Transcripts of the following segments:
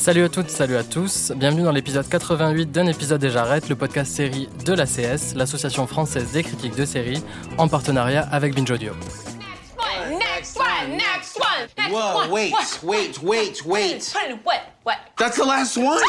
Salut à toutes, salut à tous. Bienvenue dans l'épisode 88 d'un épisode des Jarrettes, le podcast série de l'ACS, l'association française des critiques de séries, en partenariat avec Binge Audio. Next one, next one, next Whoa, one. wait, wait, wait, wait. What? What? That's the last one?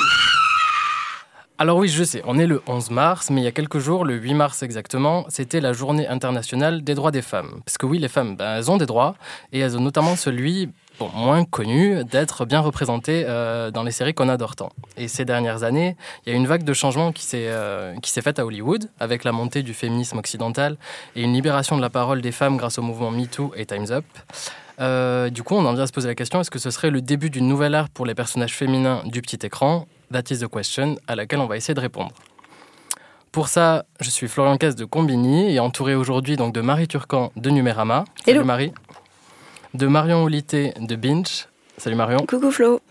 Alors oui, je sais, on est le 11 mars, mais il y a quelques jours, le 8 mars exactement, c'était la journée internationale des droits des femmes. Parce que oui, les femmes, ben, elles ont des droits, et elles ont notamment celui, bon, moins connu, d'être bien représentées euh, dans les séries qu'on adore tant. Et ces dernières années, il y a une vague de changements qui s'est euh, qui s'est faite à Hollywood, avec la montée du féminisme occidental et une libération de la parole des femmes grâce au mouvement MeToo et Time's Up. Euh, du coup, on en vient à se poser la question est-ce que ce serait le début d'une nouvelle ère pour les personnages féminins du petit écran? That is the question à laquelle on va essayer de répondre. Pour ça, je suis Florian Casse de Combini et entouré aujourd'hui donc de Marie Turcan de Numérama. Salut Hello. Marie. De Marion Olité de Binge. Salut Marion. Coucou Flo.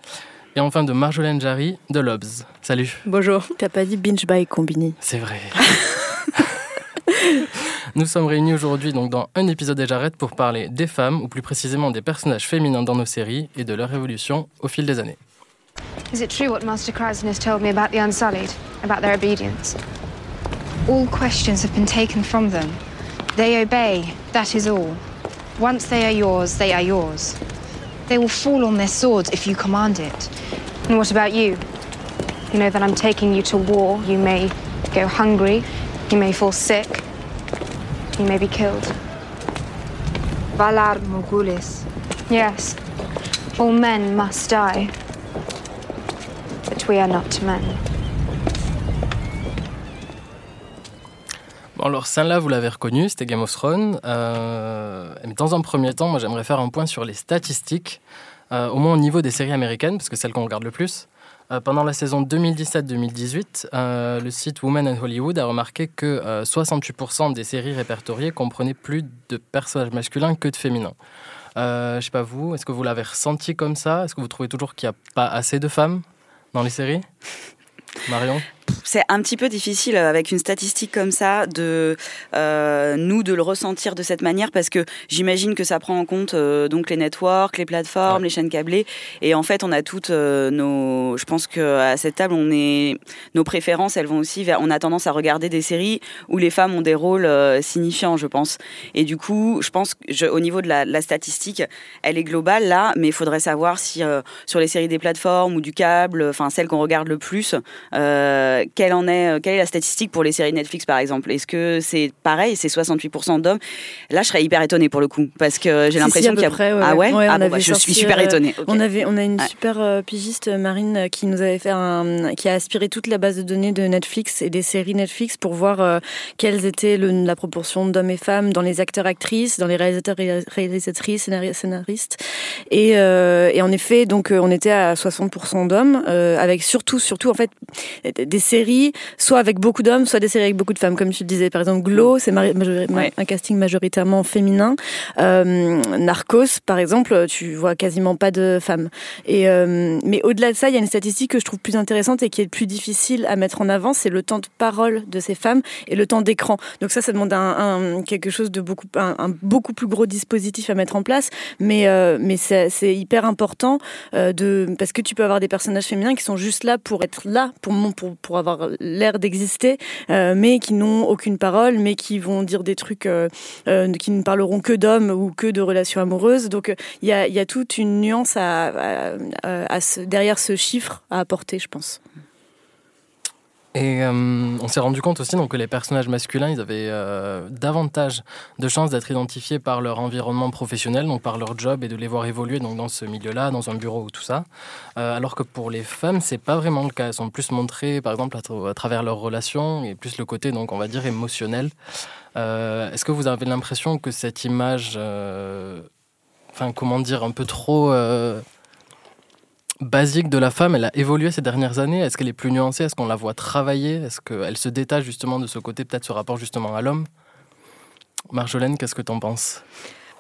Et enfin de Marjolaine Jarry de Lobs. Salut. Bonjour. T'as pas dit binge by Combini. C'est vrai. Nous sommes réunis aujourd'hui donc dans un épisode des Jarrettes pour parler des femmes, ou plus précisément des personnages féminins dans nos séries et de leur évolution au fil des années. Is it true what Master has told me about the Unsullied, about their obedience? All questions have been taken from them. They obey, that is all. Once they are yours, they are yours. They will fall on their swords if you command it. And what about you? You know that I'm taking you to war. You may go hungry, you may fall sick, you may be killed. Valar Morgulis. Yes, all men must die. But we are not men. Alors celle-là, vous l'avez reconnu, c'était Game of Thrones. Euh, mais dans un premier temps, moi j'aimerais faire un point sur les statistiques, euh, au moins au niveau des séries américaines, parce que c'est celle qu'on regarde le plus. Euh, pendant la saison 2017-2018, euh, le site Women in Hollywood a remarqué que euh, 68% des séries répertoriées comprenaient plus de personnages masculins que de féminins. Euh, je sais pas vous, est-ce que vous l'avez ressenti comme ça? Est-ce que vous trouvez toujours qu'il n'y a pas assez de femmes dans les séries? Marion c'est un petit peu difficile euh, avec une statistique comme ça de euh, nous de le ressentir de cette manière parce que j'imagine que ça prend en compte euh, donc les networks, les plateformes, Ouais. les chaînes câblées et en fait on a toutes euh, nos je pense que à cette table on est nos préférences elles vont aussi vers on a tendance à regarder des séries où les femmes ont des rôles signifiants je pense et du coup je pense que je- au niveau de la, la statistique elle est globale là mais il faudrait savoir si sur les séries des plateformes ou du câble enfin celles qu'on regarde le plus euh, quelle en est, euh, quelle est la statistique pour les séries Netflix par exemple? Est-ce que c'est pareil, c'est 68% d'hommes? Là, je serais hyper étonnée pour le coup parce que j'ai Si, l'impression si, qu'il y a près, ouais, ah ouais, ouais, ah bon, bah, je sorti, suis super euh, étonnée. On avait, on a une Ouais. super pigiste Marine qui nous avait fait un, qui a aspiré toute la base de données de Netflix et des séries Netflix pour voir euh, quelles étaient le- la proportion d'hommes et femmes dans les acteurs actrices, dans les réalisateurs réalisatrices, scénari- scénaristes. Et, euh, et en effet, donc on était à 60% d'hommes, avec surtout, surtout en fait des séries, soit avec beaucoup d'hommes, soit des séries avec beaucoup de femmes, comme tu le disais. Par exemple, Glow, c'est Ouais. un casting majoritairement féminin. Euh, Narcos, par exemple, tu vois quasiment pas de femmes. Et euh, mais au-delà de ça, il y a une statistique que je trouve plus intéressante et qui est plus difficile à mettre en avant, c'est le temps de parole de ces femmes et le temps d'écran. Donc ça, ça demande un, un- quelque chose de beaucoup, un, un beaucoup plus gros dispositif à mettre en place. Mais euh, mais c'est hyper important de parce que tu peux avoir des personnages féminins qui sont juste là pour être là, pour pour pour avoir l'air d'exister, euh, mais qui n'ont aucune parole, mais qui vont dire des trucs euh, euh, qui ne parleront que d'hommes ou que de relations amoureuses. Donc il y a, y a toute une nuance à, à- derrière ce chiffre à apporter, je pense. Et euh, on s'est rendu compte aussi donc, que les personnages masculins, ils avaient euh, davantage de chances d'être identifiés par leur environnement professionnel, donc par leur job, et de les voir évoluer donc, dans ce milieu-là, dans un bureau ou tout ça. Euh, alors que pour les femmes, c'est pas vraiment le cas. Elles sont plus montrées, par exemple, à, à travers leurs relations, et plus le côté, donc, on va dire, émotionnel. Est-ce que vous avez l'impression que cette image, enfin, comment dire, un peu trop... basique de la femme, elle a évolué ces dernières années. Est-ce qu'elle est plus nuancée? Est-ce qu'on la voit travailler? Est-ce qu'elle se détache justement de ce côté, peut-être ce rapport justement à l'homme? Marjolaine, qu'est-ce que tu en penses?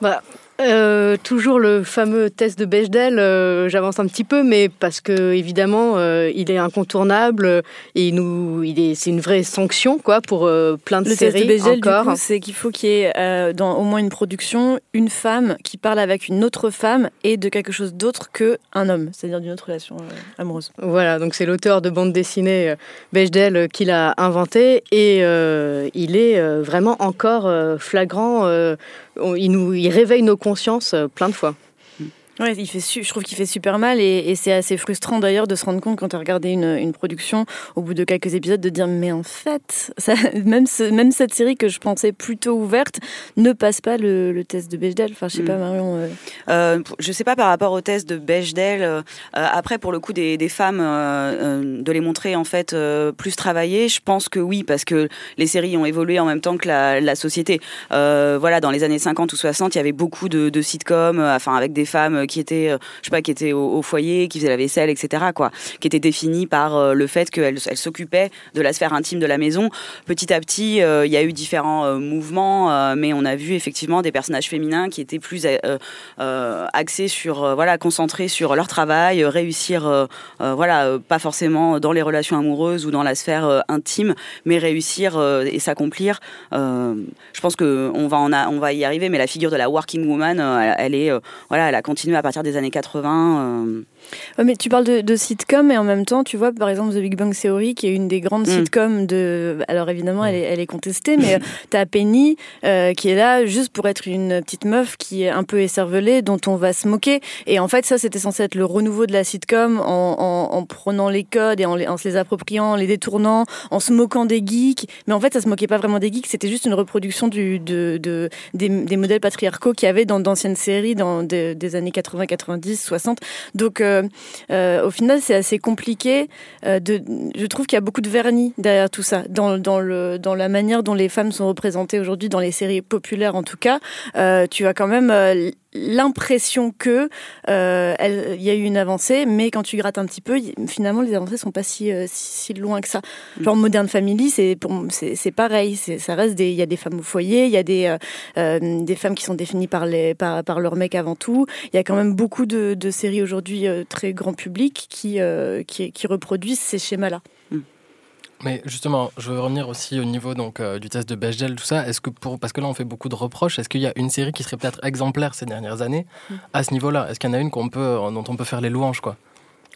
Bah, euh, toujours le fameux test de Bechdel, euh, j'avance un petit peu, mais parce que évidemment, euh, il est incontournable et nous, il est, c'est une vraie sanction quoi pour plein de le séries. test de Bechdel, encore. c'est qu'il faut qu'il y ait dans au moins une production une femme qui parle avec une autre femme et de quelque chose d'autre que un homme, c'est-à-dire d'une autre relation amoureuse. Voilà, donc c'est l'auteur de bande dessinée Bechdel qui l'a inventé et il est vraiment encore flagrant. il nous, il réveille nos conscience euh, plein de fois. Ouais, il fait je trouve qu'il fait super mal et, et c'est assez frustrant d'ailleurs de se rendre compte quand tu as regardé une, une, production au bout de quelques épisodes de dire mais en fait ça, même, ce, même cette série que je pensais plutôt ouverte ne passe pas le, le test de Bechdel. Enfin je sais pas Mm. Marion. euh, Euh, je sais pas par rapport au test de Bechdel. euh, après, pour le coup, des, des femmes, de les montrer en fait plus travaillées, je pense que oui, parce que les séries ont évolué en même temps que la, la société. Voilà, dans les années 50 ou 60, il y avait beaucoup de, de sitcoms, enfin avec des femmes qui étaient, euh, je sais pas, qui étaient au, foyer, qui faisaient la vaisselle, etc. Quoi, qui étaient définies par euh, le fait qu'elles elles s'occupaient de la sphère intime de la maison. Petit à petit, euh, il y a eu différents mouvements, mais on a vu effectivement des personnages féminins qui étaient plus axés sur, voilà, concentrés sur leur travail, réussir, voilà, pas forcément dans les relations amoureuses ou dans la sphère intime, mais réussir et s'accomplir. Je pense que on va en a- on va y arriver, mais la figure de la working woman, elle, est, voilà, elle a continué à partir des années 80. Euh, Ouais, mais tu parles de, de sitcom et en même temps, tu vois, par exemple, The Big Bang Theory, qui est une des grandes Mm. sitcoms de. Alors évidemment, elle est, elle est contestée, mais tu as Penny euh, qui est là juste pour être une petite meuf qui est un peu écervelée, dont on va se moquer. Et en fait, ça, c'était censé être le renouveau de la sitcom en, en, en prenant les codes et en, les- en se les appropriant, en les détournant, en se moquant des geeks. Mais en fait, ça se moquait pas vraiment des geeks, c'était juste une reproduction du, de, de, des, des modèles patriarcaux qu'il y avait dans d'anciennes séries dans des, des années 80, 90, 60. Donc, euh, euh, au final, c'est assez compliqué. euh, je trouve qu'il y a beaucoup de vernis derrière tout ça, dans, dans, la manière dont les femmes sont représentées aujourd'hui, dans les séries populaires en tout cas. Euh, tu as quand même euh, l'impression que euh, elle- il y a eu une avancée, mais quand tu grattes un petit peu, finalement, les avancées sont pas si, euh, si, si loin que ça. Genre Modern Family, c'est c'est pareil. Ça reste des. Il y a des femmes au foyer, il y a des euh, euh, des femmes qui sont définies par les par, par leur mec avant tout. Il y a quand même beaucoup de, de séries aujourd'hui euh, très grand public qui, euh, qui qui reproduisent ces schémas-là. Mais justement, je veux revenir aussi au niveau donc, euh, du test de Bechdel, tout ça. Est-ce que pour, parce que là, on fait beaucoup de reproches. Est-ce qu'il y a une série qui serait peut-être exemplaire ces dernières années Mm. à ce niveau-là? Est-ce qu'il y en a une qu'on peut, euh, dont on peut faire les louanges, quoi?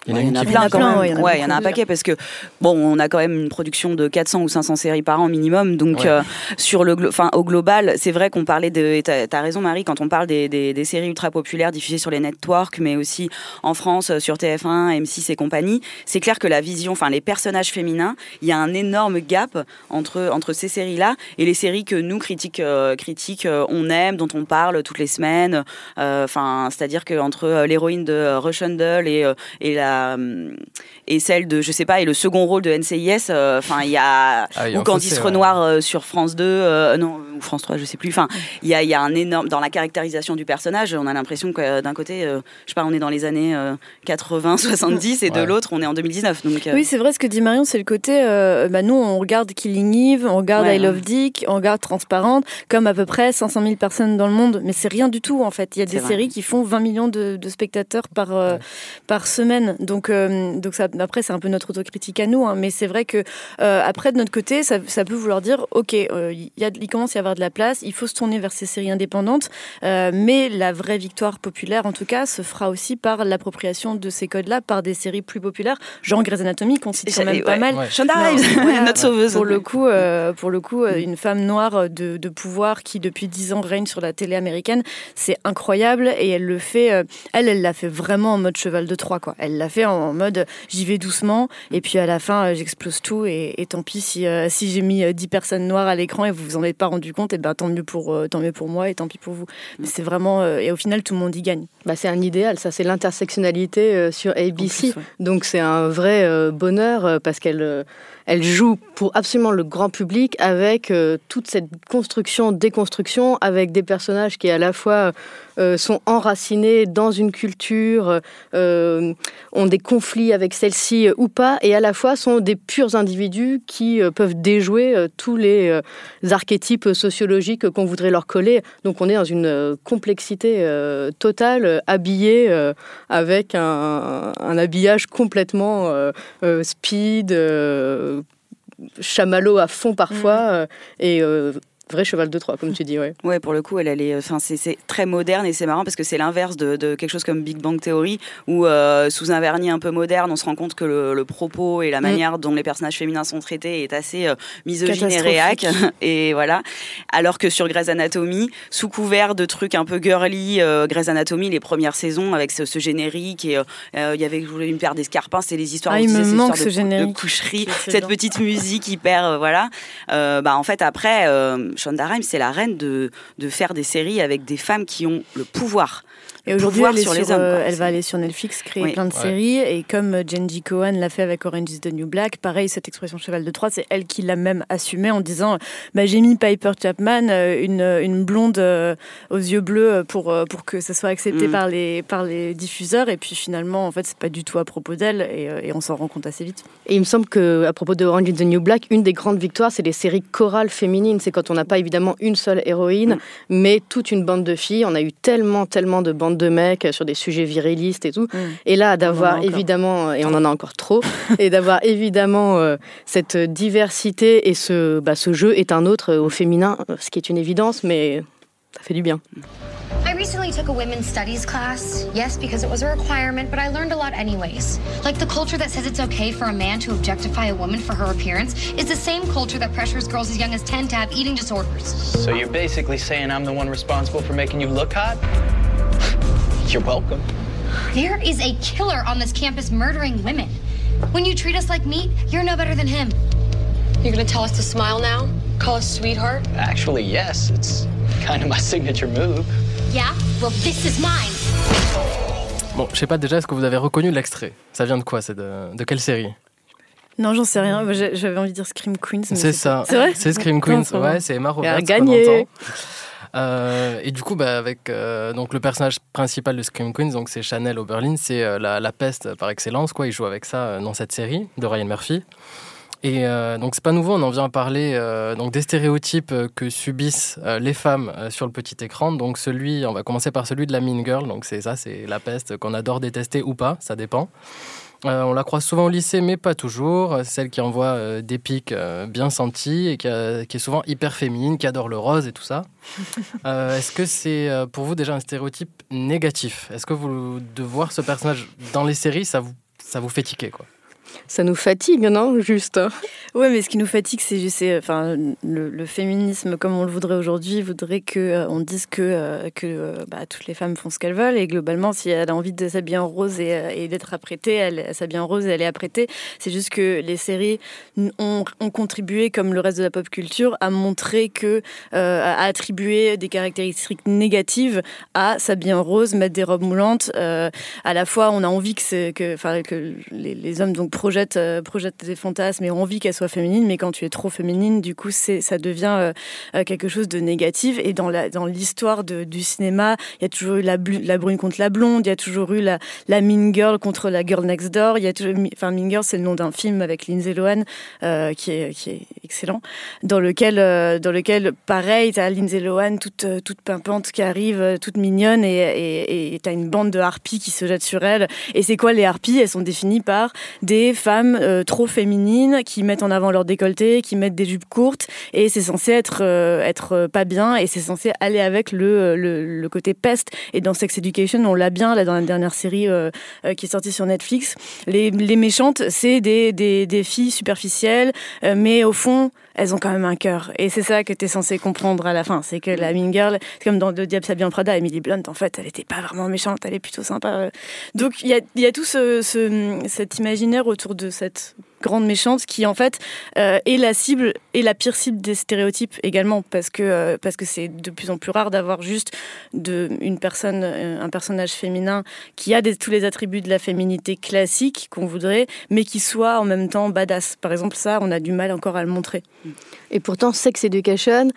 Il y en a plein quand même. ouais, il y en a Ouais, il y en a un paquet parce que bon, on a quand même une production de 400 ou 500 séries par an minimum. Donc Ouais. euh, sur le, glo- enfin au global, c'est vrai qu'on parlait de. T'as as raison Marie quand on parle des, des, des séries ultra populaires diffusées sur les networks, mais aussi en France euh, sur TF1, M6 et compagnie. C'est clair que la vision, enfin les personnages féminins, il y a un énorme gap entre entre ces séries-là et les séries que nous critiques euh, critiques euh, on aime, dont on parle toutes les semaines. Euh, Enfin, c'est-à-dire que entre euh, l'héroïne de euh, Russian Doll et euh, et la hum, et celle de je sais pas et le second rôle de NCIS euh, enfin il y a Ah, ou Candice. Renoir euh, sur France 2 euh, non ou France 3 je sais plus enfin il y a il y a un énorme dans la caractérisation du personnage on a l'impression que euh, d'un côté euh, je sais pas on est dans les années euh, 80 70 et de Ouais. l'autre on est en 2019 donc euh, Oui, c'est vrai, ce que dit Marion, c'est le côté. euh, bah, nous, on regarde Killing Eve, on regarde Ouais, I Love Dick, on regarde Transparente, comme à peu près 500 000 personnes dans le monde. Mais c'est rien du tout, en fait. Il y a des vrai. séries qui font 20 millions de, de spectateurs par, euh, Ouais. par semaine. Donc, euh, donc ça, après, c'est un peu notre autocritique à nous. hein. mais c'est vrai que, euh, après, de notre côté, ça, ça peut vouloir dire OK, euh, il y a, il commence à y avoir de la place, il faut se tourner vers ces séries indépendantes. euh, mais la vraie victoire populaire, en tout cas, se fera aussi par l'appropriation de ces codes-là par des séries plus populaires, genre Grey's Anatomy, qu'on cite quand même Ouais. pas mal. Ouais. Shonda Non, Rhimes, voilà. notre sauveuse Pour le coup, euh, pour le coup, euh, une femme noire de, de pouvoir qui depuis dix ans règne sur la télé américaine, c'est incroyable et elle le fait. euh, elle, elle l'a fait vraiment en mode cheval de Troie, quoi. Elle l'a fait en, mode j'y vais doucement et puis à la fin euh, j'explose tout et, et tant pis si euh, si j'ai mis euh, 10 personnes noires à l'écran et vous vous en êtes pas rendu compte, et ben tant mieux pour euh, tant mieux pour moi et tant pis pour vous. Mais c'est vraiment euh, et au final tout le monde y gagne. Bah, c'est un idéal, ça, c'est l'intersectionnalité euh, sur ABC. En plus, ouais. Donc c'est un vrai euh, bonheur euh, parce qu'elle euh, elle joue pour absolument le grand public avec euh, toute cette construction, déconstruction, avec des personnages qui à la fois euh, sont enracinés dans une culture, euh, ont des conflits avec celle-ci euh, ou pas, et à la fois sont des purs individus qui peuvent déjouer tous les archétypes sociologiques qu'on voudrait leur coller. Donc on est dans une complexité totale, habillée avec un, un habillage complètement speed, chamallow à fond parfois, euh, et euh, vrai cheval de Troie, comme tu dis, ouais. Ouais, pour le coup, elle, elle est, enfin, c'est, très moderne et c'est marrant parce que c'est l'inverse de, de quelque chose comme Big Bang Theory où euh, sous un vernis un peu moderne, on se rend compte que le, le propos et la manière dont les personnages féminins sont traités est assez euh, misogyne et réac. Et voilà. Alors que sur Grey's Anatomy, sous couvert de trucs un peu girly, euh, Grey's Anatomy, les premières saisons avec ce, ce générique et euh, euh, il y avait une paire d'escarpins, c'est les histoires, Ah, on il me disait, ces manque histoires ce de, de coucherie, cette petite musique hyper, euh, voilà. Euh, bah en fait après, euh, Shonda Rhimes c'est la reine de, de faire des séries avec des femmes qui ont le pouvoir. Et aujourd'hui, elle, sur, hommes. euh, quoi. elle va aller sur Netflix créer Oui. plein de Ouais. séries. Et comme euh, Jenji Cohen l'a fait avec Orange is the New Black, pareil, cette expression cheval de Troie, c'est elle qui l'a même assumée en disant bah, J'ai mis Piper Chapman, euh, une, une blonde euh, aux yeux bleus, euh, pour, euh, pour que ça soit accepté Mm. par, les, par les diffuseurs. Et puis finalement, en fait, c'est pas du tout à propos d'elle. Et, euh, et on s'en rend compte assez vite. Et il me semble que à propos de Orange is the New Black, une des grandes victoires, c'est les séries chorales féminines. C'est quand on n'a pas évidemment une seule héroïne, mais toute une bande de filles. On a eu tellement, tellement de bandes de mecs sur des sujets virilistes et tout. Et là, d'avoir évidemment, et on en a encore trop, et d'avoir évidemment euh, cette diversité et ce, bah, ce jeu est un autre euh, au féminin, euh, ce qui est une évidence, mais ça fait du bien. I recently took a women's studies class. Yes, because it was a requirement, but I learned a lot anyways. Like the culture that says it's okay for a man to objectify a woman for her appearance is the same culture that pressures girls as young as 10 to have eating disorders. So you're basically saying I'm the one responsible for making you look hot? You're welcome. There is a killer on this campus murdering women. When you treat us like meat, you're no better than him. You're gonna tell us to smile now? Call us sweetheart? Actually, yes. It's kind of my signature move. Yeah? Well, this is mine. Bon, je sais pas déjà, est-ce que vous avez reconnu l'extrait? Ça vient de quoi C'est de, de quelle série? Non, j'en sais rien. J'avais envie de dire Scream Queens. C'est ça. C'est vrai? C'est Scream Queens. Ouais, c'est Emma Elle a Roberts. gagné. Euh, et du coup, bah, avec euh, donc le personnage principal de Scream Queens, donc c'est Chanel Oberlin, c'est euh, la, la peste par excellence. Quoi, il joue avec ça euh, dans cette série de Ryan Murphy. Et euh, donc c'est pas nouveau, on en vient à parler euh, donc des stéréotypes euh, que subissent euh, les femmes sur le petit écran. Donc celui, on va commencer par celui de la Mean Girl. Donc c'est ça, c'est la peste qu'on adore détester ou pas, ça dépend. On la croise souvent au lycée, mais pas toujours. Celle qui envoie des pics bien sentis et qui, a- qui est souvent hyper féminine, qui adore le rose et tout ça. Est-ce que c'est pour vous déjà un stéréotype négatif? Est-ce que vous de voir ce personnage dans les séries, ça vous ça vous fait tiquer quoi? Ça nous fatigue, non Juste. Ouais, mais ce qui nous fatigue, c'est c'est, enfin le, féminisme comme on le voudrait aujourd'hui voudrait que euh, on dise que euh, que euh, bah, toutes les femmes font ce qu'elles veulent et globalement, si elle a envie de s'habiller en rose et, d'être apprêtée, elle, elle s'habille en rose et elle est apprêtée. C'est juste que les séries ont, ont contribué, comme le reste de la pop culture, à montrer que à attribuer des caractéristiques négatives à s'habiller en rose, mettre des robes moulantes. à la fois, on a envie que, que, que les, les hommes donc projettent, euh, projettent des fantasmes et ont envie qu'elles soient féminines, mais quand tu es trop féminine, du coup, c'est, ça devient euh, euh, quelque chose de négatif. Et dans, la, dans l'histoire de- du cinéma, il y a toujours eu la, la brune contre la blonde, il y a toujours eu la, la mean girl contre la girl next door. Il y a toujours, enfin, Mean Girl, c'est le nom d'un film avec Lindsay Lohan euh, qui, est, qui est excellent, dans lequel, euh, dans lequel pareil, tu as Lindsay Lohan toute, euh, toute pimpante qui arrive, euh, toute mignonne, et tu as une bande de harpies qui se jettent sur elle. Et c'est quoi les harpies? Elles sont définies par des femmes euh, trop féminines qui mettent en avant leur décolleté, qui mettent des jupes courtes, et c'est censé être, euh, être euh, pas bien, et c'est censé aller avec le, le, côté peste. Et dans Sex Education, on l'a bien, là, dans la dernière série qui est sortie sur Netflix, les, méchantes, c'est des, des, filles superficielles, mais au fond, elles ont quand même un cœur. Et c'est ça que tu es censé comprendre à la fin. C'est que la Mean Girl, c'est comme dans Le Diable s'habille Prada, Emily Blunt, en fait, elle était pas vraiment méchante, elle est plutôt sympa. Donc il y a, y a tout ce, ce- cet imaginaire autour de cette grande méchante qui en fait euh, est la cible et la pire cible des stéréotypes également parce que euh, parce que c'est de plus en plus rare d'avoir juste de une personne euh, un personnage féminin qui a des, tous les attributs de la féminité classique qu'on voudrait mais qui soit en même temps badass. Par exemple ça on a du mal encore à le montrer. Et pourtant, Sex Education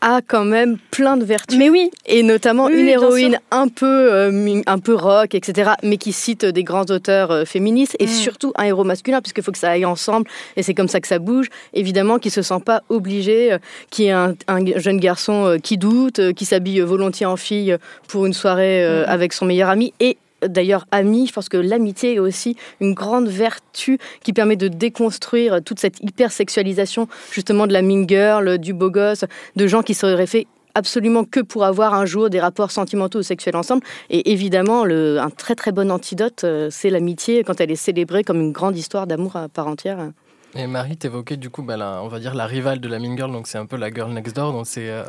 a quand même plein de vertus. Mais oui. Et notamment Oui, une héroïne un peu, euh, un peu rock, etc., mais qui cite des grands auteurs euh, féministes et Mm. surtout un héros masculin, puisqu'il faut que ça aille ensemble et c'est comme ça que ça bouge. Évidemment, qui se sent pas obligé, euh, qui est un, un jeune garçon qui doute, qui s'habille volontiers en fille pour une soirée Mm. avec son meilleur ami et D'ailleurs, ami, je pense que l'amitié est aussi une grande vertu qui permet de déconstruire toute cette hypersexualisation justement de la mean girl, du beau gosse, de gens qui seraient fait absolument que pour avoir un jour des rapports sentimentaux ou sexuels ensemble. Et évidemment, un très très bon antidote, euh, c'est l'amitié quand elle est célébrée comme une grande histoire d'amour à part entière. Et Marie, t'évoquais du coup, bah, on va dire la rivale de la Mean Girl, donc c'est un peu la girl next door, donc c'est euh,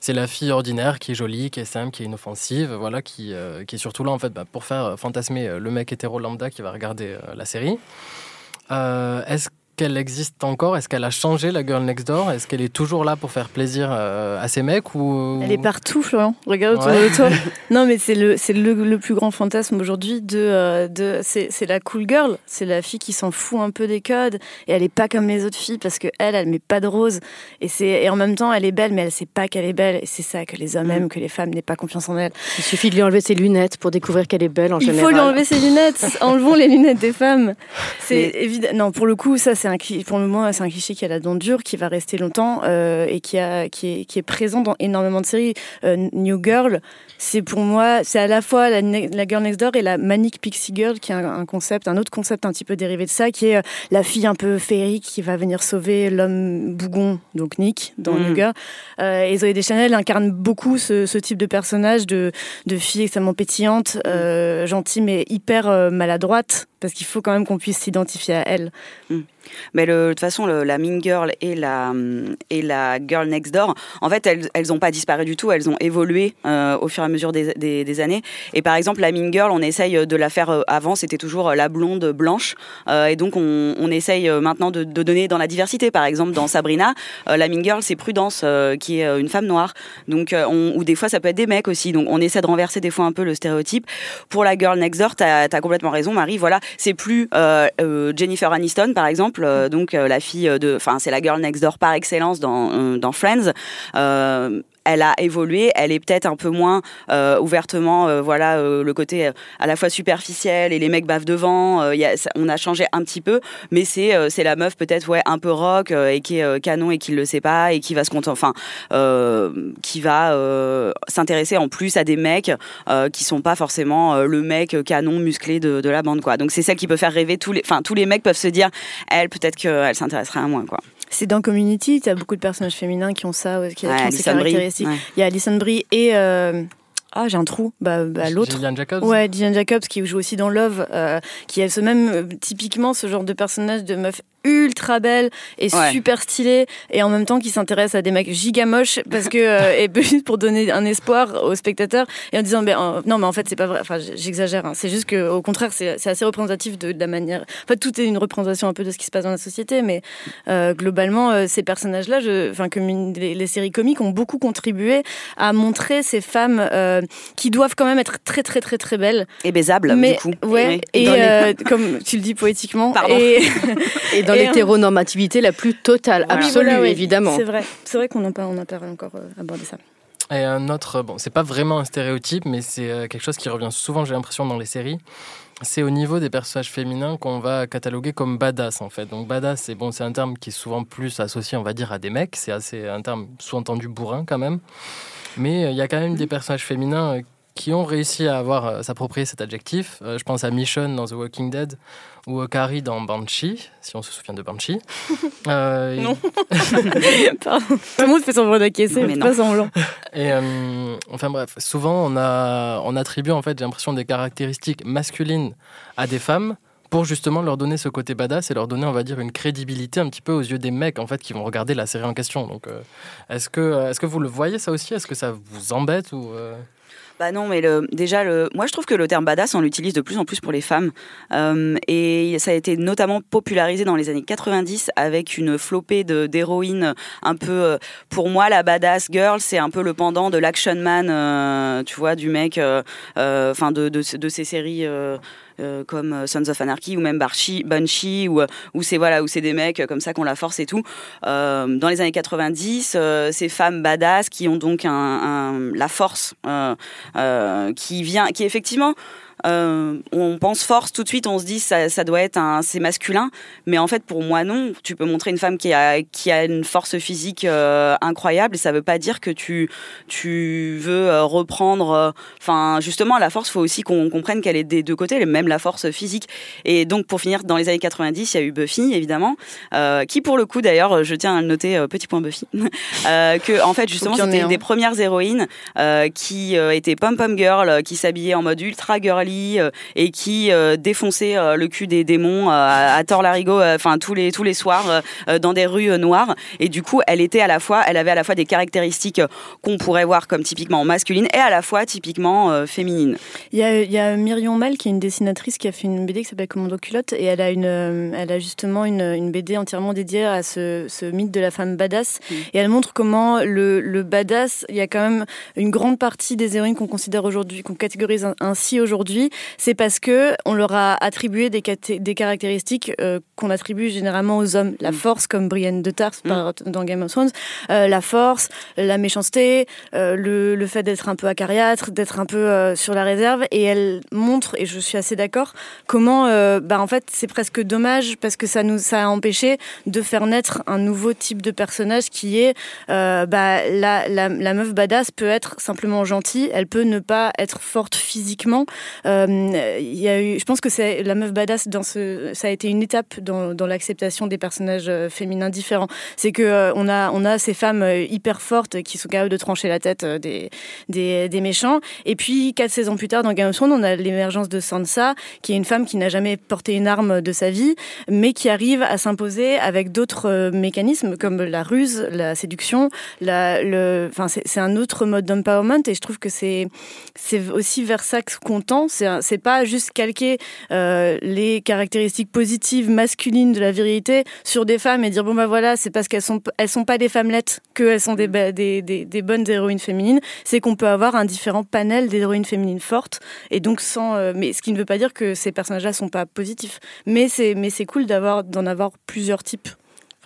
c'est la fille ordinaire qui est jolie, qui est simple, qui est inoffensive, voilà, qui, euh, qui est surtout là en fait bah, pour faire euh, fantasmer le mec hétéro lambda qui va regarder la série. Est-ce qu'elle existe encore? Est-ce qu'elle a changé la girl next door? Est-ce qu'elle est toujours là pour faire plaisir euh, à ses mecs ou Elle est partout, Florian. Regarde autour Ouais. de toi. Non, mais c'est le, c'est le, le plus grand fantasme aujourd'hui de, euh, de c'est, c'est la cool girl. C'est la fille qui s'en fout un peu des codes et elle est pas comme les autres filles parce que elle, elle met pas de rose et c'est, et en même temps, elle est belle, mais elle sait pas qu'elle est belle et c'est ça que les hommes aiment, que les femmes n'aient pas confiance en elle. Il suffit de lui enlever ses lunettes pour découvrir qu'elle est belle en Il général. faut lui enlever ses lunettes. Enlevons les lunettes des femmes. C'est évident. Non, pour le coup, ça, c'est un pour le moment, c'est un cliché qui a la dent dure, qui va rester longtemps euh, et qui a, qui est, qui est présent dans énormément de séries. Euh, New Girl, c'est pour moi, c'est à la fois la, girl next door et la manic pixie girl, qui est un, un concept, un autre concept un petit peu dérivé de ça, qui est euh, la fille un peu féerique qui va venir sauver l'homme bougon, donc Nick, dans Mhm. New Girl. Euh, et Zoé Deschanel incarne beaucoup ce, ce type de personnage de, de fille extrêmement pétillante, euh, gentille mais hyper maladroite, parce qu'il faut quand même qu'on puisse s'identifier à elle. Mais le- de toute façon, la Mean Girl et la, et la Girl Next Door, en fait, elles elles ont pas disparu du tout, elles ont évolué euh, au fur et à mesure des, des- années. Et par exemple, la Mean Girl, on essaye de la faire euh, avant, c'était toujours la blonde blanche. Euh, et donc, on, essaye maintenant de, donner dans la diversité. Par exemple, dans Sabrina, la Mean Girl, c'est Prudence, qui est une femme noire. Donc, on- ou des fois, ça peut être des mecs aussi. Donc, on essaie de renverser des fois un peu le stéréotype. Pour la Girl Next Door, tu as, complètement raison, Marie. Voilà, c'est plus euh, euh, Jennifer Aniston, par exemple, euh, donc la fille de. Enfin, c'est la Girl Next Door par excellence dans, dans Friends. Elle a évolué, elle est peut-être un peu moins euh, ouvertement, euh, voilà, euh, le côté à la fois superficiel et les mecs bavent devant. on a changé un petit peu, mais c'est la meuf peut-être ouais un peu rock et qui est canon et qui le sait pas et qui va se contenter, enfin, qui va s'intéresser en plus à des mecs qui sont pas forcément le mec canon musclé de, de la bande quoi. Donc c'est celle qui peut faire rêver tous les, enfin tous les mecs peuvent se dire, elle peut-être qu'elle s'intéresserait à moi quoi. C'est dans Community, tu as beaucoup de personnages féminins qui ont ça, ouais, qui, ont ces Alison Brie, caractéristiques. ouais. Il y a Alison Brie et... euh, Ah, j'ai un trou. Bah, bah, l'autre. Gillian Jacobs Ouais, Gillian Jacobs qui joue aussi dans Love, euh, qui a ce même, euh, typiquement, ce genre de personnage de meuf ultra belle et Ouais. super stylée et en même temps qui s'intéresse à des mecs giga moches parce que euh, et juste pour donner un espoir aux spectateurs et en disant ben, euh, non mais en fait c'est pas vrai enfin j'exagère hein. c'est juste que au contraire c'est assez représentatif de, de la manière en fait tout est une représentation un peu de ce qui se passe dans la société mais euh, globalement euh, ces personnages là je enfin comme une- les, les séries comiques ont beaucoup contribué à montrer ces femmes euh, qui doivent quand même être très très très très belles et baisables mais du coup. ouais et les- euh, comme tu le dis poétiquement Pardon. et, Et dans Et, l'hétéronormativité la plus totale, absolue, voilà, oui. évidemment. C'est vrai, c'est vrai qu'on n'a pas, on n'a pas encore euh, abordé ça. Et un autre, bon, c'est pas vraiment un stéréotype, mais c'est euh, quelque chose qui revient souvent, j'ai l'impression, dans les séries. C'est au niveau des personnages féminins qu'on va cataloguer comme badass, en fait. Donc, badass, c'est bon, c'est un terme qui est souvent plus associé, on va dire, à des mecs. C'est assez un terme sous-entendu bourrin, quand même. Mais euh, il y a quand même des personnages féminins euh, qui ont réussi à avoir euh, s'approprier cet adjectif. Euh, je pense à Michonne dans The Walking Dead ou à Carrie dans Banshee, si on se souvient de Banshee. Euh, et- Non. Pardon. Tout le monde fait semblant d'acquiescer, Mais pas semblant. Et euh, enfin bref, souvent on, a, on attribue en fait, j'ai l'impression, des caractéristiques masculines à des femmes pour justement leur donner ce côté badass et leur donner, on va dire, une crédibilité un petit peu aux yeux des mecs en fait qui vont regarder la série en question. Donc, euh, est-ce que, est-ce que vous le voyez ça aussi? Est-ce que ça vous embête ou euh, Bah non, mais le, déjà, le, moi je trouve que le terme badass, on l'utilise de plus en plus pour les femmes. Euh, et ça a été notamment popularisé dans les années 90 avec une flopée d'héroïnes un peu. euh, pour moi, la badass girl, c'est un peu le pendant de l'action man, euh, tu vois, du mec, euh, enfin de, de, de ces séries. Euh, euh, comme euh, Sons of Anarchy ou même Barchi, Banshee où, où c'est voilà des mecs euh, comme ça qu'on la force et tout. Euh, dans les années 90 euh, ces femmes badass qui ont donc un, la force euh, euh, qui vient qui effectivement euh, on pense force tout de suite, on se dit ça, ça doit être un, c'est masculin, mais en fait pour moi non. Tu peux montrer une femme qui a qui a une force physique euh, incroyable et ça veut pas dire que tu tu veux euh, reprendre. euh, Enfin justement la force, faut aussi qu'on comprenne qu'elle est des deux côtés, même la force physique. Et donc pour finir, dans les années 90, il y a eu Buffy évidemment, qui pour le coup d'ailleurs, je tiens à le noter, petit point Buffy, que en fait justement c'était une un. des premières héroïnes qui était pom pom girl, qui s'habillait en mode ultra girly euh, et qui euh, défonçait euh, le cul des démons à, à tort larigot, enfin tous les tous les soirs dans des rues noires. Et du coup, elle était à la fois, elle avait à la fois des caractéristiques qu'on pourrait voir comme typiquement masculines et à la fois typiquement féminines. Il y a, il y a Myrion Mal qui est une dessinatrice qui a fait une BD qui s'appelle Commando Culotte et elle a, une, elle a justement une, une BD entièrement dédiée à ce, ce mythe de la femme badass et elle montre comment le, le badass, il y a quand même une grande partie des héroïnes qu'on considère aujourd'hui, qu'on catégorise ainsi aujourd'hui, c'est parce que on leur a attribué des, caractéristiques euh, qu'on attribue généralement aux hommes. La force, comme Brienne de Tarth par- dans Game of Thrones, euh, la force, la méchanceté, euh, le, le fait d'être un peu acariâtre, d'être un peu sur la réserve. Et elle montre, et je suis assez d'accord, comment, bah, en fait, c'est presque dommage parce que ça nous ça a empêché de faire naître un nouveau type de personnage qui est bah, la, la, la meuf badass peut être simplement gentille, elle peut ne pas être forte physiquement. Euh, il y a eu, je pense que c'est la meuf badass dans ce, ça a été une étape dans, l'acceptation des personnages euh, féminins différents. C'est que euh, on a on a ces femmes hyper fortes qui sont capables de trancher la tête des, des méchants. Et puis quatre saisons plus tard dans Game of Thrones, on a l'émergence de Sansa, qui est une femme qui n'a jamais porté une arme de sa vie, mais qui arrive à s'imposer avec d'autres mécanismes comme la ruse, la séduction, la, le, enfin c'est un autre mode d'empowerment et je trouve que c'est c'est aussi vers ça qu'on tend. C'est pas juste calquer euh, les caractéristiques positives masculines de la virilité sur des femmes et dire bon bah voilà c'est parce qu'elles sont elles sont pas des femmelettes qu'elles sont des, des, des bonnes héroïnes féminines. C'est qu'on peut avoir un différent panel d'héroïnes féminines fortes et donc sans euh, mais ce qui ne veut pas dire que ces personnages-là sont pas positifs. Mais c'est mais c'est cool d'avoir d'en avoir plusieurs types.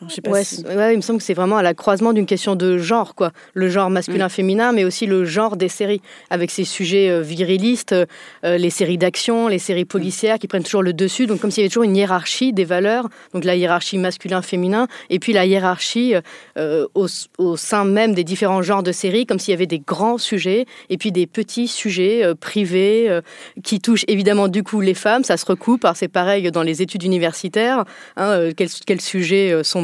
Enfin, je sais pas Ouais, si- c'est- ouais, il me semble que c'est vraiment à la croisement d'une question de genre, quoi. Le genre masculin-féminin, mais aussi le genre des séries, avec ces sujets euh, virilistes, euh, euh, les séries d'action, les séries policières qui prennent toujours le dessus. Donc, comme s'il y avait toujours une hiérarchie des valeurs, donc la hiérarchie masculin-féminin, et puis la hiérarchie euh, au, au sein même des différents genres de séries, comme s'il y avait des grands sujets, et puis des petits sujets euh, privés qui touchent évidemment du coup les femmes. Ça se recoupe, alors c'est pareil dans les études universitaires, hein, quels, sujets sont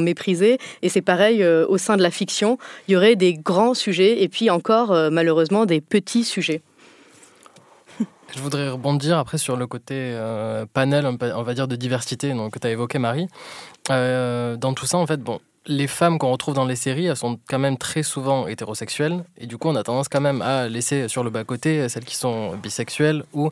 Et c'est pareil euh, au sein de la fiction. Il y aurait des grands sujets et puis encore, euh, malheureusement, des petits sujets. Je voudrais rebondir après sur le côté euh, panel, on va dire, de diversité donc, que tu as évoqué, Marie. Dans tout ça, en fait, bon, les femmes qu'on retrouve dans les séries, elles sont quand même très souvent hétérosexuelles. Et du coup, on a tendance quand même à laisser sur le bas-côté celles qui sont bisexuelles ou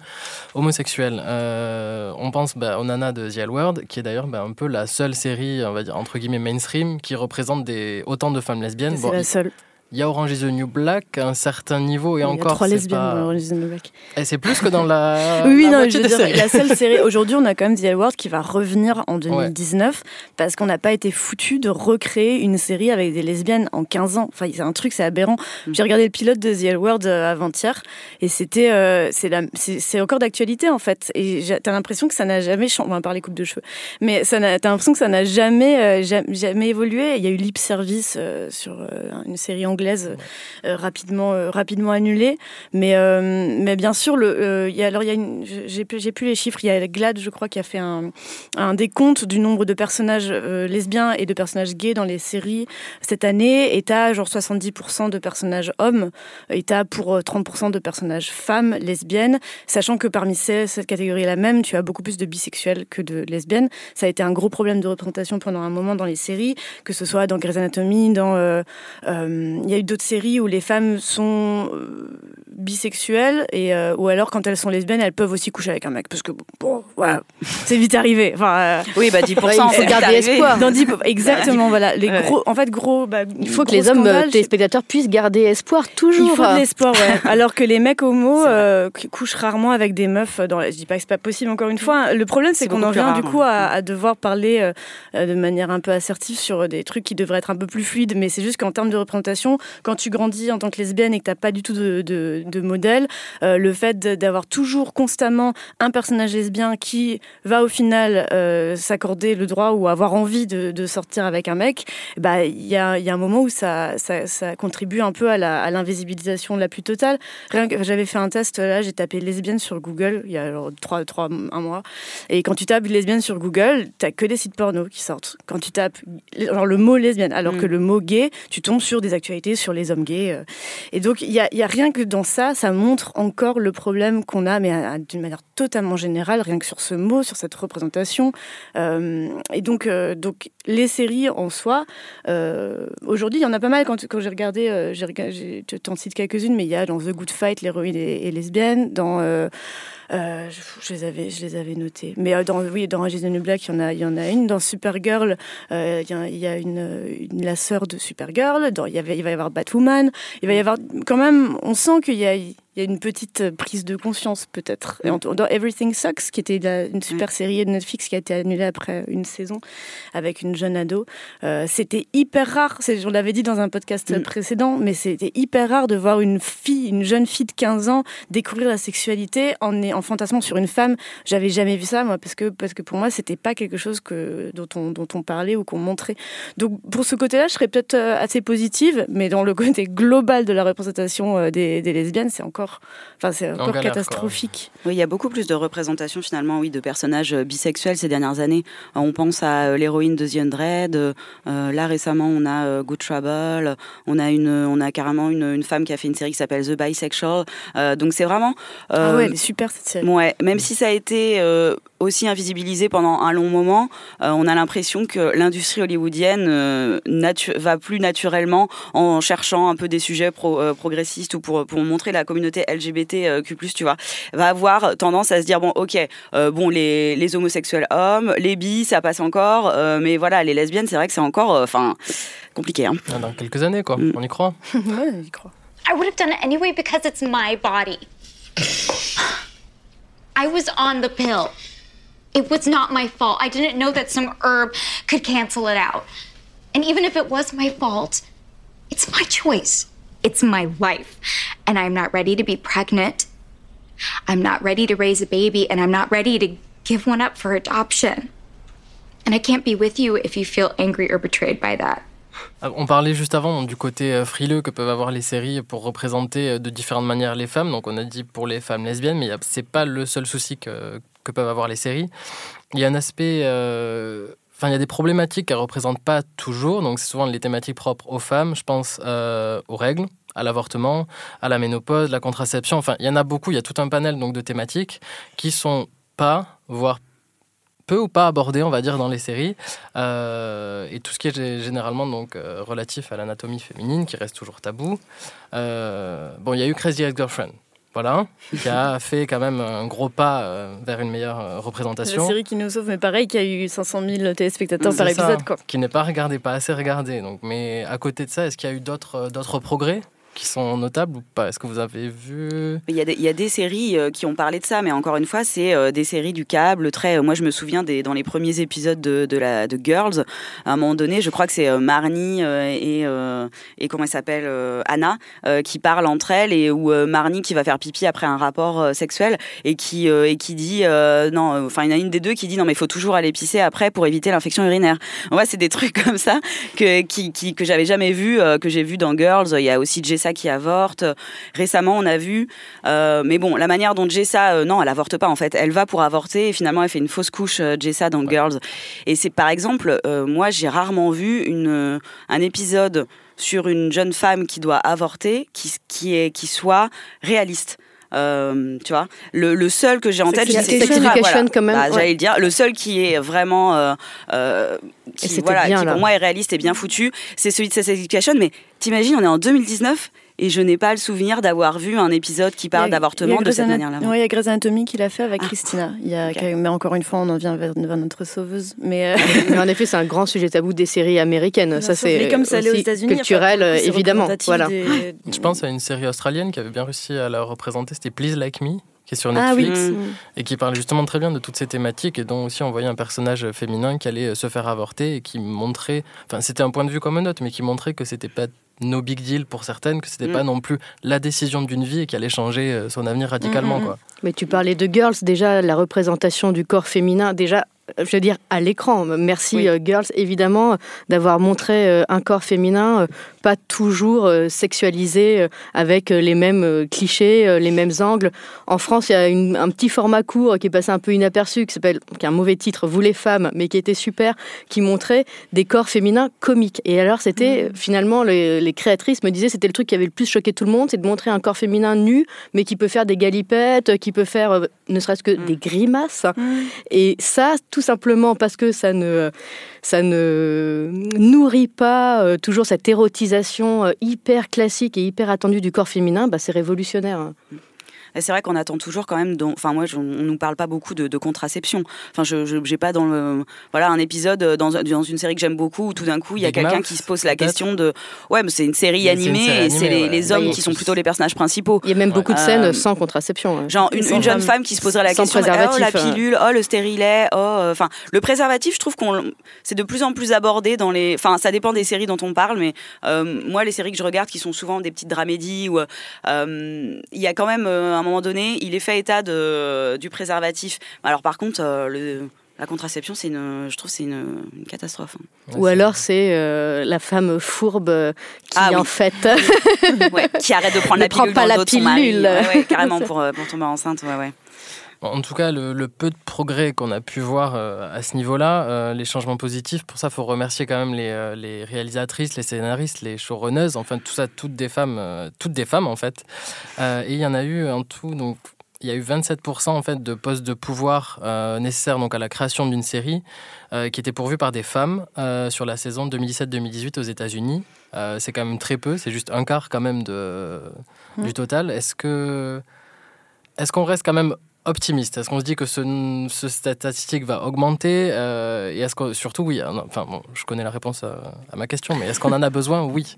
homosexuelles. Euh, on pense bah, aux Nana de The L Word, qui est d'ailleurs bah, un peu la seule série, on va dire, entre guillemets, mainstream, qui représente des, autant de femmes lesbiennes. C'est Bon, la seule. Il y a Orange is the New Black à un certain niveau et Il y a encore. trois lesbiennes pas- dans Orange is the New Black. Et c'est plus que dans la. oui, la non, je veux dire, la seule série. Aujourd'hui, on a quand même The L Word qui va revenir en 2019 parce qu'on n'a pas été foutu de recréer une série avec des lesbiennes en 15 ans. Enfin, c'est un truc, c'est aberrant. J'ai regardé le pilote de The L Word euh, avant-hier et c'était, euh, c'est encore d'actualité en fait. Et t'as l'impression que ça n'a jamais changé. On va parler coupe de cheveux, mais t'as l'impression que ça n'a jamais, euh, jamais, jamais évolué. Il y a eu Lip Service euh, sur euh, une série anglaise euh, rapidement, euh, rapidement annulée. Mais, euh, mais bien sûr, le, euh, y a, alors il y a une, j'ai plus, j'ai plus les chiffres. Il y a Glad, je crois, qui a fait un, un décompte du nombre de personnages lesbiens et de personnages gays dans les séries cette année. Et t'as genre 70% de personnages hommes et t'as pour euh, 30% de personnages femmes lesbiennes. Sachant que parmi ces, cette catégorie-là même, tu as beaucoup plus de bisexuels que de lesbiennes. Ça a été un gros problème de représentation pendant un moment dans les séries, que ce soit dans Grey's Anatomy, dans euh, euh, y a eu d'autres séries où les femmes sont euh, bisexuelles et euh, ou alors quand elles sont lesbiennes, elles peuvent aussi coucher avec un mec parce que bon, voilà, c'est vite arrivé. Enfin, euh, Oui, bah 10%, il faut garder espoir. dans 10 exactement, voilà, les Ouais. gros, en fait, gros, bah, Il faut que les hommes, euh, téléspectateurs, puissent garder espoir toujours. Il faut de l'espoir, ouais. Alors que les mecs homo euh, couchent rarement avec des meufs. Dans la... Je dis pas que c'est pas possible, encore une fois. Le problème, c'est qu'on en vient rare, du coup à, à devoir parler de manière un peu assertive sur des trucs qui devraient être un peu plus fluides. Mais c'est juste qu'en termes de représentation, quand tu grandis en tant que lesbienne et que t'as pas du tout de, de, de modèle, euh, le fait d'avoir toujours constamment un personnage lesbien qui va au final euh, s'accorder le droit ou avoir envie de, de sortir avec un mec, bah il y a, y a un moment où ça, ça, ça contribue un peu à la- à l'invisibilisation la plus totale. Rien que j'avais fait un test là, j'ai tapé lesbienne sur Google il y a genre trois, trois, un mois, et quand tu tapes lesbienne sur Google, t'as que des sites porno qui sortent. Quand tu tapes genre le mot lesbienne, alors Mm. que le mot gay, tu tombes sur des actualités sur les hommes gays. euh. Et donc il y a, il y a rien que dans ça, ça montre encore le problème qu'on a, mais d'une manière totalement générale, rien que sur ce mot, sur cette représentation. Euh, et donc, euh, donc les séries en soi, euh, aujourd'hui, il y en a pas mal quand, j'ai regardé, euh, je t'en cite quelques-unes, mais il y a dans The Good Fight, l'héroïne est, est lesbienne, dans... euh, je, les avais, je les avais notées. Mais dans, oui, dans Orange is the New Black, il y en a, il y en a une. Dans Supergirl, il y a, il y a une, la sœur de Supergirl. Dans, il va y avoir Batwoman. Il va y avoir quand même, on sent qu'il y a, il y a une petite prise de conscience peut-être. En- Dans Everything Sucks, qui était la- une super série de Netflix qui a été annulée après une saison avec une jeune ado, euh, c'était hyper rare. On l'avait dit dans un podcast Mm. précédent, mais c'était hyper rare de voir une fille, une jeune fille de 15 ans découvrir la sexualité en, en fantasmant sur une femme. J'avais jamais vu ça, moi, parce que, parce que pour moi, c'était pas quelque chose que, dont, on, dont on parlait ou qu'on montrait. Donc, pour ce côté-là, je serais peut-être euh, assez positive, mais dans le côté global de la représentation euh, des, des lesbiennes, c'est encore, enfin, c'est encore galère, quoi. catastrophique. Oui, il y a beaucoup plus de représentation finalement, oui, de personnages euh, bisexuels ces dernières années. Euh, On pense à euh, l'héroïne de The Undread. euh, là récemment, on a Good Trouble. On a une, on a carrément une, une femme qui a fait une série qui s'appelle The Bisexual. Euh, donc c'est vraiment. Ah ouais, elle est super cette série. Ouais, même si ça a été aussi invisibilisé pendant un long moment, euh, on a l'impression que l'industrie hollywoodienne euh, va plus naturellement en cherchant un peu des sujets pro- euh, progressistes ou pour, pour montrer la communauté LGBTQ+, tu vois, va avoir tendance à se dire, bon, ok, euh, bon, les, les homosexuels hommes, les bis, ça passe encore, euh, mais voilà, les lesbiennes, c'est vrai que c'est encore, enfin, compliqué. Hein. Dans quelques années, quoi. On y croit. ouais, j'y crois. I would have done it anyway because it's my body. I was on the pill. It was not my fault. I didn't know that some herb could cancel it out. And even if it was my fault, it's my choice. It's my life. And I'm not ready to be pregnant. I'm not ready to raise a baby, and I'm not ready to give one up for adoption. And I can't be with you if you feel angry or betrayed by that. Ah, On parlait juste avant du côté euh, frileux que peuvent avoir les séries pour représenter euh, de différentes manières les femmes. Donc on a dit pour les femmes lesbiennes, mais c'est pas le seul souci que, peuvent avoir les séries. Il y a un aspect, euh, enfin il y a des problématiques qu'elles représentent pas toujours. Donc c'est souvent les thématiques propres aux femmes. Je pense aux règles, à l'avortement, à la ménopause, la contraception. Enfin il y en a beaucoup. Il y a tout un panel donc de thématiques qui sont pas, voire peu ou pas abordé, on va dire, dans les séries. Euh, et tout ce qui est gé- généralement donc, euh, relatif à l'anatomie féminine, qui reste toujours tabou. Euh, bon, il y a eu Crazy Ex-Girlfriend, voilà, qui a fait quand même un gros pas euh, vers une meilleure euh, C'est représentation. la série qui nous sauve, mais pareil, qui a eu 500 000 téléspectateurs par ça, épisode, quoi. Qui n'est pas regardé, pas assez regardé. Donc, mais à côté de ça, est-ce qu'il y a eu d'autres euh, d'autres progrès? Qui sont notables ou pas? Est-ce que vous avez vu? Il y, a des, séries euh, qui ont parlé de ça, mais encore une fois, c'est euh, des séries du câble. Très, euh, moi, je me souviens des, dans les premiers épisodes de, de, la, de Girls, à un moment donné, je crois que c'est Marnie et, et comment elle s'appelle Anna qui parlent entre elles et où Marnie qui va faire pipi après un rapport sexuel et qui, et qui dit non, enfin, il y en a une des deux qui dit non, mais il faut toujours aller pisser après pour éviter l'infection urinaire. Vrai, c'est des trucs comme ça que, qui, qui, que j'avais jamais vu, que j'ai vu dans Girls. Il y a aussi Qui avorte. Récemment, on a vu, euh, mais bon, la manière dont Jessa, euh, non, elle avorte pas en fait. Elle va pour avorter et finalement, elle fait une fausse couche, euh, Jessa, dans Girls. Et c'est par exemple, moi, j'ai rarement vu une, un épisode sur une jeune femme qui doit avorter qui, qui, est, qui soit réaliste. Euh, tu vois, le, le seul que j'ai en tête, c'est Sex- Education, voilà. quand même, Bah, ouais. J'allais le dire, le seul qui est vraiment, euh, euh, qui, voilà, bien, qui pour moi est réaliste et bien foutu, c'est celui de Sex Education. Mais t'imagines, on est en 2019 Et je n'ai pas le souvenir d'avoir vu un épisode qui parle d'avortement de cette manière-là. Oui, il y a Grey's Anatomy qui l'a fait avec Christina. Il y a, Mais encore une fois, on en vient vers, vers notre sauveuse. Mais, euh, mais en effet, c'est un grand sujet tabou des séries américaines. ça, c'est comme ça aux États-Unis, culturel, enfin, évidemment. Voilà. Des... Je pense à une série australienne qui avait bien réussi à la représenter. C'était Please Like Me qui est sur Ah Netflix et qui parle justement très bien de toutes ces thématiques et dont aussi on voyait un personnage féminin qui allait se faire avorter et qui montrait, enfin c'était un point de vue comme un autre, mais qui montrait que c'était pas no big deal pour certaines, que c'était Mm. pas non plus la décision d'une vie et qui allait changer euh, son avenir radicalement. Mm, mm, Quoi. Mais tu parlais de Girls, déjà la représentation du corps féminin, déjà, je veux dire, à l'écran. Merci euh, Girls, évidemment, d'avoir montré euh, un corps féminin euh, pas toujours euh, sexualisé euh, avec euh, les mêmes euh, clichés, euh, les mêmes angles. En France, il y a une- un petit format court qui est passé un peu inaperçu, qui s'appelle, qui a un mauvais titre, Vous les femmes, mais qui était super, qui montrait des corps féminins comiques. Et alors, c'était finalement, les, les créatrices me disaient, c'était le truc qui avait le plus choqué tout le monde, c'est de montrer un corps féminin nu, mais qui peut faire des galipettes, qui peut faire euh, ne serait-ce que des grimaces. Et ça, tout simplement parce que ça ne, ça ne nourrit pas euh, toujours cette érotisation euh, hyper classique et hyper attendue du corps féminin, bah, c'est révolutionnaire. hein. Et C'est vrai qu'on attend toujours quand même. dans- Enfin, moi, je- on nous parle pas beaucoup de, de contraception. Enfin, je j'ai pas dans le voilà un épisode dans, dans une série que j'aime beaucoup où tout d'un coup il y a quelqu'un qui se pose la question de ouais, mais c'est une série Mais c'est une animée série et c'est animée, les, ouais. les hommes qui sont plutôt les personnages principaux. Il y a même beaucoup de Euh, scènes sans contraception. hein. Genre une, jeune femme- femme qui se poserait la sans question de, oh, la euh. pilule, oh le stérilet, oh euh, enfin le préservatif, je trouve qu'on c'est de plus en plus abordé dans les enfin ça dépend des séries dont on parle mais euh, moi les séries que je regarde qui sont souvent des petites dramédies euh, il y a quand même euh, un moment donné, il est fait état de du préservatif. Alors par contre euh, le la contraception, c'est une, je trouve, c'est une, une catastrophe. hein. Ou alors c'est euh, la femme fourbe euh, qui Ah oui. en fait Ouais, qui arrête de prendre Ne la prend pilule pas dans le la mari. pilule. Ouais, ouais, carrément pour, pour tomber enceinte. Ouais, ouais. En tout cas, le, le peu de progrès qu'on a pu voir euh, à ce niveau-là, euh, les changements positifs, pour ça, il faut remercier quand même les, euh, les réalisatrices, les scénaristes, les showrunneuses, enfin tout ça, toutes des femmes, toutes des femmes en fait. Et il y en a eu en tout, donc il y a eu 27% en fait de postes de pouvoir euh, nécessaires donc à la création d'une série euh, qui était pourvue par des femmes euh, sur la saison 2017-2018 aux États-Unis. C'est quand même très peu, c'est juste un quart quand même de, Mm. du total. Est-ce que est-ce qu'on reste quand même optimiste Est-ce qu'on se dit que ce, ce statistique va augmenter euh, Et est-ce que surtout oui hein, Enfin bon, je connais la réponse à, à ma question, mais est-ce qu'on en a besoin? Oui.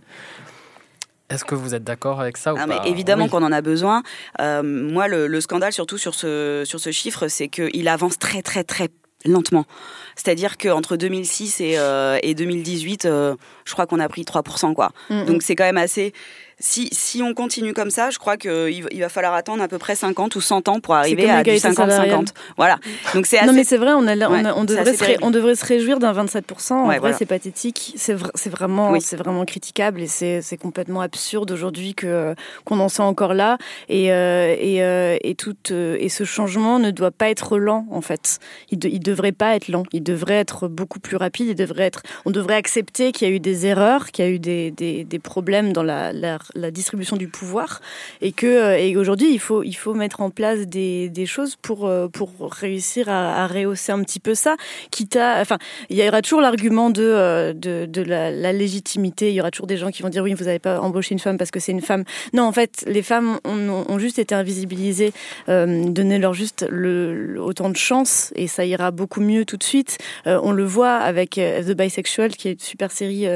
Est-ce que vous êtes d'accord avec ça ou Ah, pas? mais évidemment Oui. qu'on en a besoin. Euh, moi, le, le scandale, surtout sur ce, sur ce chiffre, c'est qu'il avance très, très, très lentement. C'est-à-dire qu'entre 2006 et, euh, et 2018, euh, je crois qu'on a pris 3%. Quoi. Mhm. Donc c'est quand même assez... Si, si on continue comme ça, je crois qu'il va- il va falloir attendre à peu près 50 ou 100 ans pour arriver à du l'égalité 50-50. salariale. Voilà. Donc c'est assez... Non mais c'est vrai, on, a, on, a- devrait se ré- on devrait se réjouir d'un 27%. En Ouais, vrai, voilà. c'est pathétique. C'est c'est vraiment, Oui. c'est vraiment critiquable et c'est c'est complètement absurde aujourd'hui que qu'on en soit encore là. Et, euh, et, euh, et, tout, euh, et ce changement ne doit pas être lent en fait. Il, de- il devrait pas être lent. Il devrait être beaucoup plus rapide. Il devrait être. On devrait accepter qu'il y a eu des erreurs, qu'il y a eu des, des, des problèmes dans la, la, la distribution du pouvoir et que euh, et aujourd'hui il faut il faut mettre en place des, des choses pour euh, pour réussir à, rehausser un petit peu ça quitte à enfin il y aura toujours l'argument de, euh, de la, légitimité. Il y aura toujours des gens qui vont dire oui vous n'avez pas embauché une femme parce que c'est une femme. Non en fait les femmes ont, juste été invisibilisées euh, donner leur juste le, autant de chance et ça ira beaucoup mieux tout de suite. On le voit avec The Bisexual qui est une super série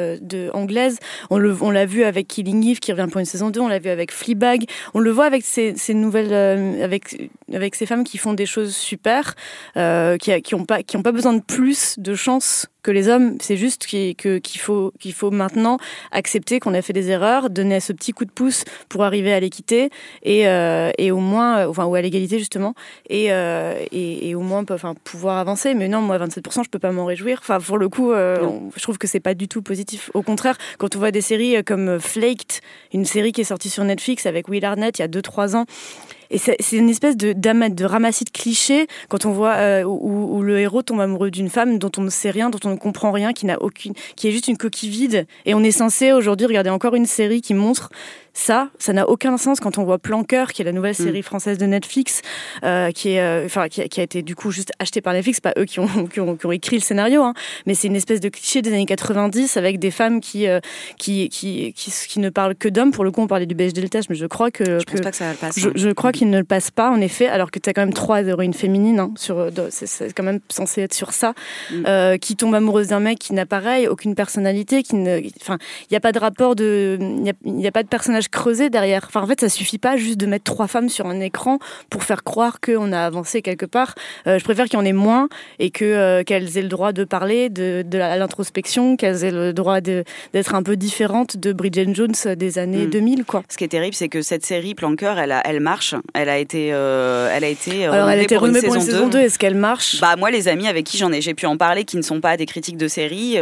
anglaise. On le on l'a vu avec Killing Eve qui revient pour une saison 2 on l'a vu avec Fleabag. On le voit avec ces, nouvelles euh, avec avec ces femmes qui font des choses super euh, qui a- qui ont pas pas besoin de plus de chance que les hommes c'est juste qu'il faut qu'il faut maintenant accepter qu'on a fait des erreurs donner ce petit coup de pouce pour arriver à l'équité et euh, et au moins euh, enfin ou à l'égalité justement et, euh, et et au moins enfin pouvoir avancer. Mais non moi 27% je peux pas m'en réjouir. Enfin pour le coup euh, on- je trouve que c'est pas du tout positif. Au contraire quand on voit des séries comme Flaked une série qui est sortie sur Netflix avec Will Arnett il y a 2-3 ans et c'est une espèce de, de ramassis de clichés quand on voit euh, où, où le héros tombe amoureux d'une femme dont on ne sait rien, dont on ne comprend rien, qui n'a aucune, qui est juste une coquille vide. Et on est censé aujourd'hui regarder encore une série qui montre ça, ça n'a aucun sens quand on voit Planqueur, qui est la nouvelle série française de Netflix, euh, qui, est, euh, enfin, qui, a, qui a été du coup juste achetée par Netflix, pas eux qui ont, qui ont, qui ont écrit le scénario, hein, mais c'est une espèce de cliché des années 90 avec des femmes qui, euh, qui, qui, qui, qui ne parlent que d'hommes. Pour le coup, on parlait du beige Deltage, mais je crois que. Je pense pas que ça le passe, Je, hein. je crois qu'il ne le passe pas, en effet, alors que tu as quand même trois héroïnes féminines, hein, sur, c'est- quand même censé être sur ça, Mm. qui tombent amoureuses d'un mec qui n'a pareil, aucune personnalité, qui ne. Enfin, il n'y a pas de rapport de. Il n'y a, a pas de personnage creusé derrière. Enfin, en fait, ça suffit pas juste de mettre trois femmes sur un écran pour faire croire qu'on a avancé quelque part. Euh, je préfère qu'il y en ait moins et que euh, qu'elles aient le droit de parler de, de l'introspection, qu'elles aient le droit d'être un peu différentes de Bridget Jones des années Mm. 2000, quoi. Ce qui est terrible, c'est que cette série Planqueur, elle, a- elle marche. Elle a été, euh, elle a été. euh, Alors, elle a été pour une pour une saison 2. Est-ce qu'elle marche? Bah moi, les amis avec qui j'en ai, j'ai pu en parler, qui ne sont pas des critiques de série.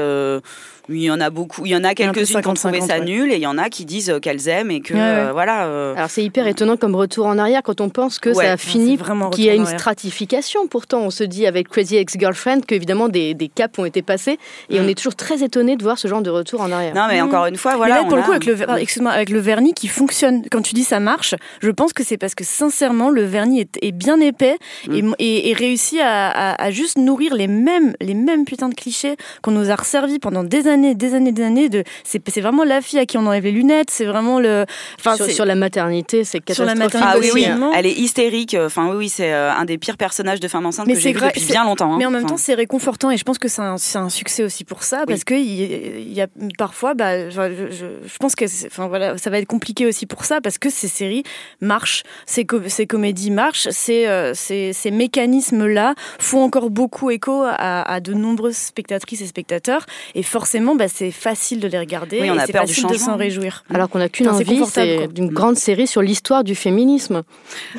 Il y en a beaucoup, il y en a quelques-unes qui ont 50-50, trouvé ça ouais. nul et il y en a qui disent euh, qu'elles aiment et que Ouais, ouais. euh, voilà. euh, Alors c'est hyper étonnant comme retour en arrière quand on pense que Ouais. ça a fini, qu'il y a une stratification. Pourtant, on se dit avec Crazy Ex-Girlfriend qu'évidemment des, des caps ont été passés et Mm. on est toujours très étonné de voir ce genre de retour en arrière. Non, mais Mhm. encore une fois, Mais voilà. là, pour on le coup, a- avec le, ver- excuse-moi, avec le vernis qui fonctionne, quand tu dis ça marche, je pense que c'est parce que sincèrement, le vernis est, est bien épais et, et- et réussit à, à- à juste nourrir les mêmes, les mêmes putains de clichés qu'on nous a resservis pendant des années, des années, des années. De, c'est, c'est vraiment la fille à qui on enlève les lunettes, c'est vraiment le. Enfin, sur, c'est- sur la maternité, c'est Sur la catastrophique. maternité Ah oui, oui, hein. elle est hystérique. Enfin, oui, oui, c'est euh, un des pires personnages de femme enceinte Mais que c'est j'ai vu depuis c'est- bien longtemps. hein. Mais en même Enfin, temps, c'est réconfortant et je pense que c'est un, c'est un succès aussi pour ça parce que il y a parfois, bah, je, je- je pense que, c'est- enfin voilà, ça va être compliqué aussi pour ça parce que ces séries marchent, ces, co- ces comédies marchent, ces, euh, ces, ces mécanismes-là font encore beaucoup écho à, à de nombreuses spectatrices et spectateurs et forcément, bah, c'est facile de les regarder Oui, on et a c'est peur du facile de s'en réjouir. Alors qu'on n'a qu'une Enfin, c'est envie, c'est d'une grande série sur l'histoire du féminisme.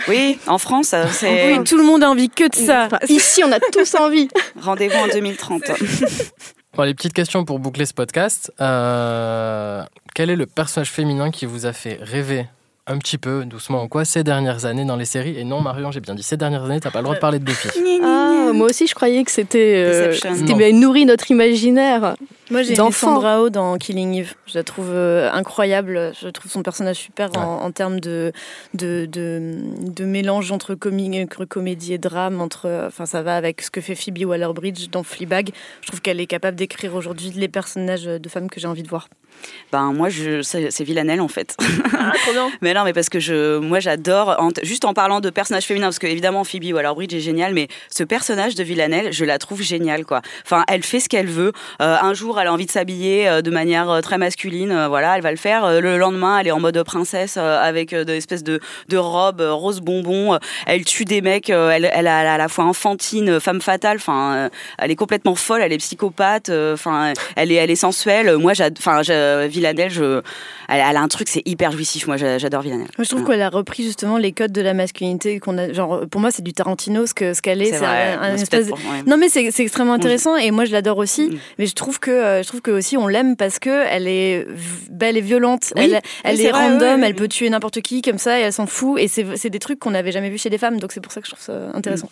Oui, en France, euh, c'est. Oui, tout le monde a envie que de ça. Ici, on a tous envie. Rendez-vous en 2030. Bon, les petites questions pour boucler ce podcast. Euh, quel est le personnage féminin qui vous a fait rêver? Un petit peu, doucement ou quoi, ces dernières années dans les séries Et non, Marion, j'ai bien dit ces dernières années, t'as pas le droit de parler de Buffy. Ah, moi aussi, je croyais que c'était euh, c'était nourri notre imaginaire. Moi, j'ai. Sandra Oh dans Killing Eve. Je la trouve euh, incroyable. Je trouve son personnage super en, en termes de, de, de, de mélange entre comédie et drame. Entre, enfin, ça va avec ce que fait Phoebe Waller-Bridge dans Fleabag. Je trouve qu'elle est capable d'écrire aujourd'hui les personnages de femmes que j'ai envie de voir. Ben moi, je, c'est, Villanelle en fait. mais non, mais parce que je, moi, j'adore. juste en parlant de personnages féminins, parce que évidemment Phoebe Waller-Bridge est géniale, mais ce personnage de Villanelle, je la trouve géniale quoi. Enfin, elle fait ce qu'elle veut. Euh, un jour, elle a envie de s'habiller euh, de manière euh, très masculine, voilà, elle va le faire. Le lendemain, elle est en mode princesse avec des espèces de de robes rose bonbon. Elle tue des mecs. elle, elle a à la fois enfantine, femme fatale. Enfin, elle est complètement folle. Elle est psychopathe. Enfin, elle est elle est sensuelle. Moi, enfin, je- Villanelle, je, elle, elle a un truc, c'est hyper jouissif. Moi, j'a- j'adore Villanelle. Moi, je trouve qu'elle a repris justement les codes de la masculinité qu'on a. Genre, pour moi, c'est du Tarantino ce que ce qu'elle est. C'est un- espèce peut-être pour- ouais. Non, mais c'est extrêmement intéressant et moi, je l'adore aussi. Mm. Mais je trouve que euh, je trouve que aussi on l'aime parce que elle est belle et violente. Oui, elle est vrai, random. Elle peut tuer n'importe qui comme ça et elle s'en fout. Et c'est c'est des trucs qu'on n'avait jamais vu chez des femmes. Donc c'est pour ça que je trouve ça intéressant.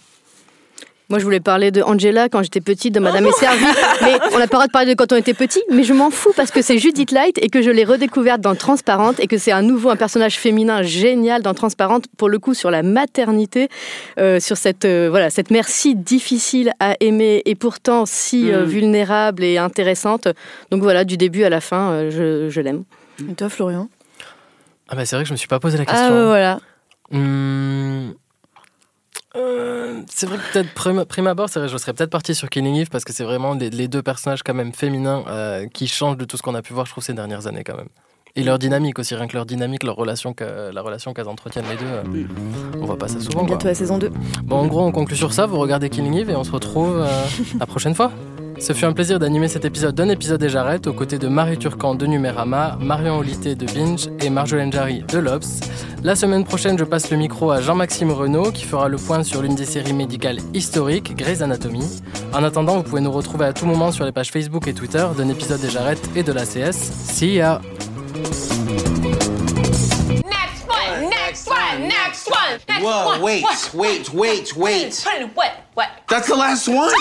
Moi, je voulais parler de Angela quand j'étais petite, de Madame est servie. Mais on n'a pas le droit de parler de quand on était petit. Mais je m'en fous parce que c'est Judith Light et que je l'ai redécouverte dans Transparente et que c'est à nouveau un personnage féminin génial dans Transparente. Pour le coup, sur la maternité, euh, sur cette, euh, voilà, cette mère si difficile à aimer et pourtant si euh, Mm. vulnérable et intéressante. Donc voilà, du début à la fin, euh, je, je l'aime. Et toi, Florian? Ah bah c'est vrai que je me suis pas posé la question. Ah voilà. Hmm, euh, c'est vrai que peut-être prime, prime abord, c'est vrai, je serais peut-être parti sur Killing Eve parce que c'est vraiment les, les deux personnages quand même féminins euh, qui changent de tout ce qu'on a pu voir, je trouve, ces dernières années quand même. Et leur dynamique aussi, rien que leur dynamique, leur relation que, la relation qu'elles entretiennent les deux, euh, on voit pas ça souvent. Quoi. Bientôt la saison 2. Bon, en gros, on conclut sur ça. Vous regardez Killing Eve et on se retrouve euh, la prochaine fois. Ce fut un plaisir d'animer cet épisode d'un épisode des Jarrettes aux côtés de Marie Turcan de Numérama, Marion Olité de Binge et Marjolaine Jarry de l'Obs. La semaine prochaine, je passe le micro à Jean-Maxime Renaud qui fera le point sur l'une des séries médicales historiques, Grey's Anatomy. En attendant, vous pouvez nous retrouver à tout moment sur les pages Facebook et Twitter d'un épisode des Jarrettes et de l'ACS. See ya! Next one, next one, next one. Whoa, wait, What? wait, wait, wait. Put it in what? What? That's the last one.